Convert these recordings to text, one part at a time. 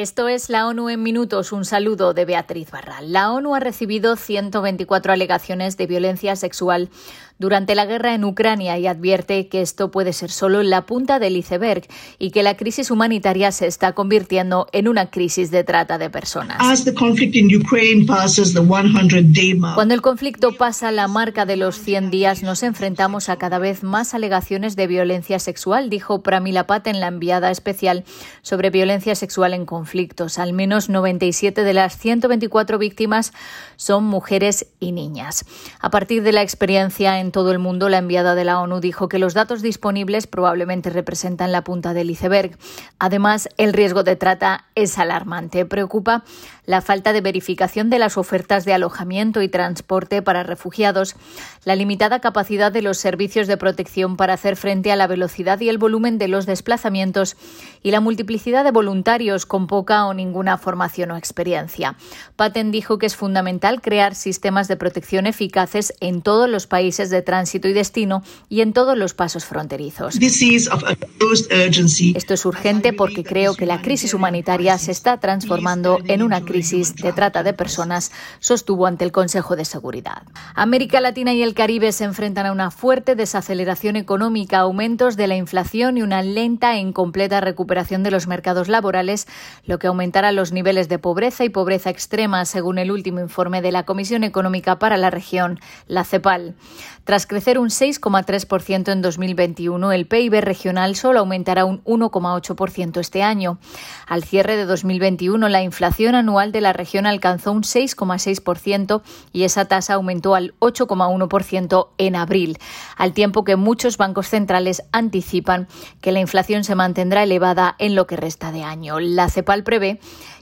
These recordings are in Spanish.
Esto es la ONU en minutos. Un saludo de Beatriz Barral. La ONU ha recibido 124 alegaciones de violencia sexual durante la guerra en Ucrania y advierte que esto puede ser solo la punta del iceberg y que la crisis humanitaria se está convirtiendo en una crisis de trata de personas. Cuando el conflicto pasa la marca de los 100 días, nos enfrentamos a cada vez más alegaciones de violencia sexual, dijo Pramila Patten, la enviada especial sobre violencia sexual en Al menos 97 de las 124 víctimas son mujeres y niñas. A partir de la experiencia en en todo el mundo, la enviada de la ONU dijo que los datos disponibles probablemente representan la punta del iceberg. Además, el riesgo de trata es alarmante. Preocupa la falta de verificación de las ofertas de alojamiento y transporte para refugiados, la limitada capacidad de los servicios de protección para hacer frente a la velocidad y el volumen de los desplazamientos y la multiplicidad de voluntarios con poca o ninguna formación o experiencia. Patten dijo que es fundamental crear sistemas de protección eficaces en todos los países de tránsito y destino y en todos los pasos fronterizos. Esto es urgente porque creo que la crisis humanitaria se está transformando en una crisis de trata de personas, sostuvo ante el Consejo de Seguridad. América Latina y el Caribe se enfrentan a una fuerte desaceleración económica, aumentos de la inflación y una lenta e incompleta recuperación de los mercados laborales, lo que aumentará los niveles de pobreza y pobreza extrema, según el último informe de la Comisión Económica para la región, la CEPAL. Tras crecer un 6,3% en 2021, el PIB regional solo aumentará un 1,8% este año. Al cierre de 2021, la inflación anual de la región alcanzó un 6,6% y esa tasa aumentó al 8,1% en abril, al tiempo que muchos bancos centrales anticipan que la inflación se mantendrá elevada en lo que resta de año. La CEPAL prevé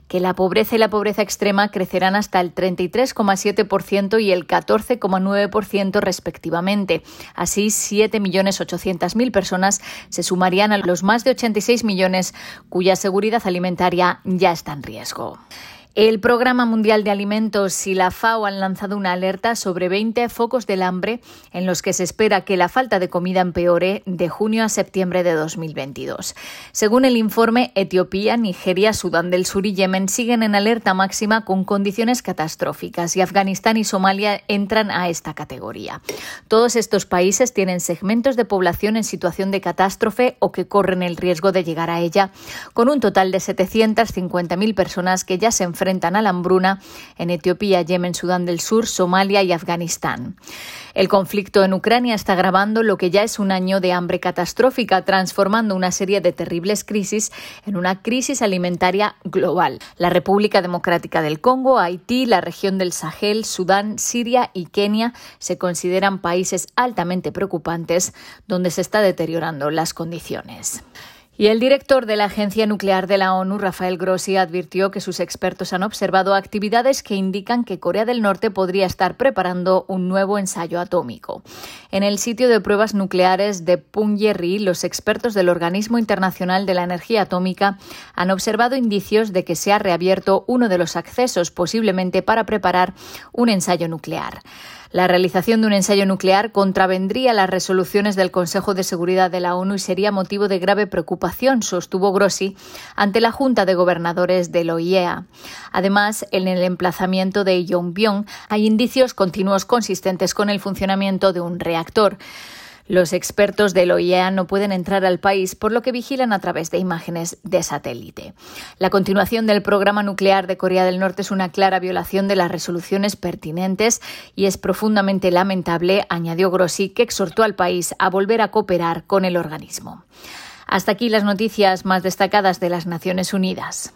que la pobreza y la pobreza extrema crecerán hasta el 33,7% y el 14,9% respectivamente. Así, 7.800.000 personas se sumarían a los más de 86 millones cuya seguridad alimentaria ya está en riesgo. El Programa Mundial de Alimentos y la FAO han lanzado una alerta sobre 20 focos del hambre en los que se espera que la falta de comida empeore de junio a septiembre de 2022. Según el informe, Etiopía, Nigeria, Sudán del Sur y Yemen siguen en alerta máxima con condiciones catastróficas y Afganistán y Somalia entran a esta categoría. Todos estos países tienen segmentos de población en situación de catástrofe o que corren el riesgo de llegar a ella, con un total de 750.000 personas que ya se enfrentan enfrentan a la hambruna en Etiopía, Yemen, Sudán del Sur, Somalia y Afganistán. El conflicto en Ucrania está agravando lo que ya es un año de hambre catastrófica, transformando una serie de terribles crisis en una crisis alimentaria global. La República Democrática del Congo, Haití, la región del Sahel, Sudán, Siria y Kenia se consideran países altamente preocupantes donde se está deteriorando las condiciones. Y el director de la Agencia Nuclear de la ONU, Rafael Grossi, advirtió que sus expertos han observado actividades que indican que Corea del Norte podría estar preparando un nuevo ensayo atómico. En el sitio de pruebas nucleares de Punggye-ri, los expertos del Organismo Internacional de la Energía Atómica han observado indicios de que se ha reabierto uno de los accesos, posiblemente para preparar un ensayo nuclear. La realización de un ensayo nuclear contravendría las resoluciones del Consejo de Seguridad de la ONU y sería motivo de grave preocupación, sostuvo Grossi ante la Junta de Gobernadores de la OIEA. Además, en el emplazamiento de Yongbyon hay indicios continuos consistentes con el funcionamiento de un reactor. Los expertos del OIEA no pueden entrar al país, por lo que vigilan a través de imágenes de satélite. La continuación del programa nuclear de Corea del Norte es una clara violación de las resoluciones pertinentes y es profundamente lamentable, añadió Grossi, que exhortó al país a volver a cooperar con el organismo. Hasta aquí las noticias más destacadas de las Naciones Unidas.